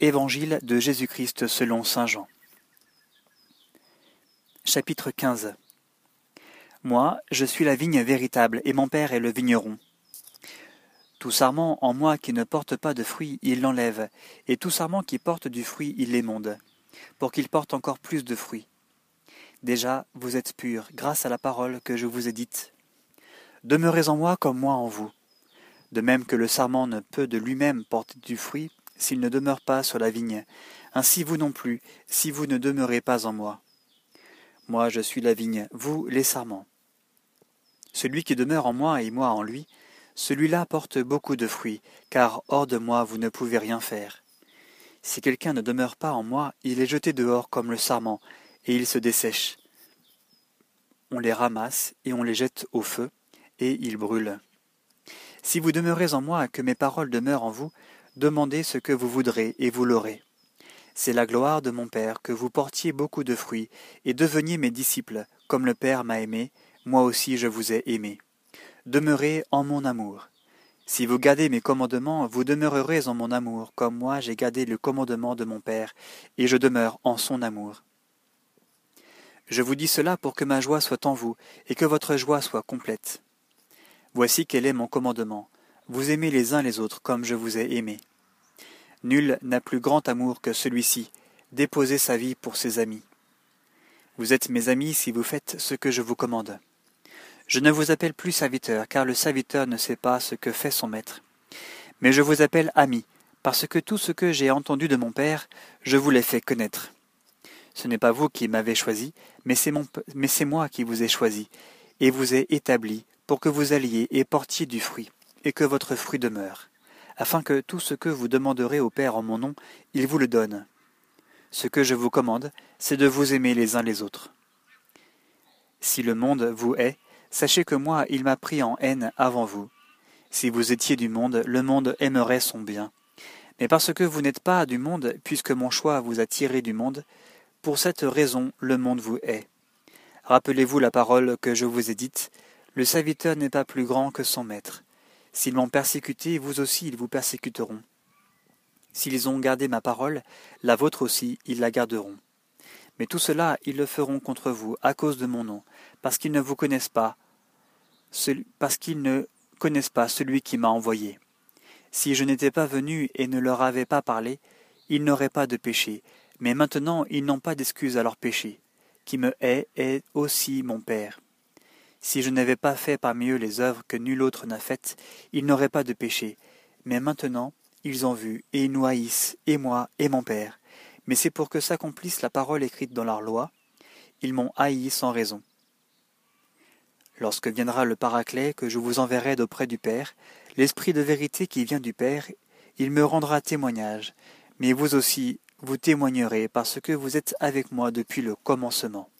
Évangile de Jésus-Christ selon Saint Jean. Chapitre 15 Moi, je suis la vigne véritable, et mon Père est le vigneron. Tout sarment en moi qui ne porte pas de fruit, il l'enlève, et tout sarment qui porte du fruit, il l'émonde, pour qu'il porte encore plus de fruits. Déjà, vous êtes purs, grâce à la parole que je vous ai dite. Demeurez en moi comme moi en vous. De même que le sarment ne peut de lui-même porter du fruit s'il ne demeure pas sur la vigne, ainsi vous non plus, si vous ne demeurez pas en moi. Moi je suis la vigne, vous les sarments. Celui qui demeure en moi et moi en lui, celui-là porte beaucoup de fruits, car hors de moi vous ne pouvez rien faire. Si quelqu'un ne demeure pas en moi, il est jeté dehors comme le sarment, et il se dessèche. On les ramasse et on les jette au feu, et ils brûlent. Si vous demeurez en moi et que mes paroles demeurent en vous, demandez ce que vous voudrez et vous l'aurez. C'est la gloire de mon Père que vous portiez beaucoup de fruits et deveniez mes disciples, comme le Père m'a aimé, moi aussi je vous ai aimé. Demeurez en mon amour. Si vous gardez mes commandements, vous demeurerez en mon amour, comme moi j'ai gardé le commandement de mon Père, et je demeure en son amour. Je vous dis cela pour que ma joie soit en vous, et que votre joie soit complète. Voici quel est mon commandement. Vous aimez les uns les autres comme je vous ai aimé. Nul n'a plus grand amour que celui-ci, déposer sa vie pour ses amis. Vous êtes mes amis si vous faites ce que je vous commande. Je ne vous appelle plus serviteur, car le serviteur ne sait pas ce que fait son maître. Mais je vous appelle ami, parce que tout ce que j'ai entendu de mon Père, je vous l'ai fait connaître. Ce n'est pas vous qui m'avez choisi, mais c'est moi qui vous ai choisi, et vous ai établi pour que vous alliez et portiez du fruit, et que votre fruit demeure, afin que tout ce que vous demanderez au Père en mon nom, il vous le donne. Ce que je vous commande, c'est de vous aimer les uns les autres. Si le monde vous hait, sachez que moi il m'a pris en haine avant vous. Si vous étiez du monde, le monde aimerait son bien. Mais parce que vous n'êtes pas du monde, puisque mon choix vous a tiré du monde, pour cette raison le monde vous hait. Rappelez-vous la parole que je vous ai dite, le serviteur n'est pas plus grand que son maître. S'ils m'ont persécuté, vous aussi ils vous persécuteront. S'ils ont gardé ma parole, la vôtre aussi ils la garderont. Mais tout cela ils le feront contre vous à cause de mon nom, parce qu'ils ne vous connaissent pas, parce qu'ils ne connaissent pas celui qui m'a envoyé. Si je n'étais pas venu et ne leur avais pas parlé, ils n'auraient pas de péché, mais maintenant ils n'ont pas d'excuse à leur péché. Qui me hait est aussi mon Père. Si je n'avais pas fait parmi eux les œuvres que nul autre n'a faites, ils n'auraient pas de péché. Mais maintenant, ils ont vu, et ils nous haïssent, et moi, et mon Père. Mais c'est pour que s'accomplisse la parole écrite dans leur loi. Ils m'ont haï sans raison. Lorsque viendra le Paraclet que je vous enverrai d'auprès du Père, l'Esprit de vérité qui vient du Père, il me rendra témoignage. Mais vous aussi, vous témoignerez parce que vous êtes avec moi depuis le commencement.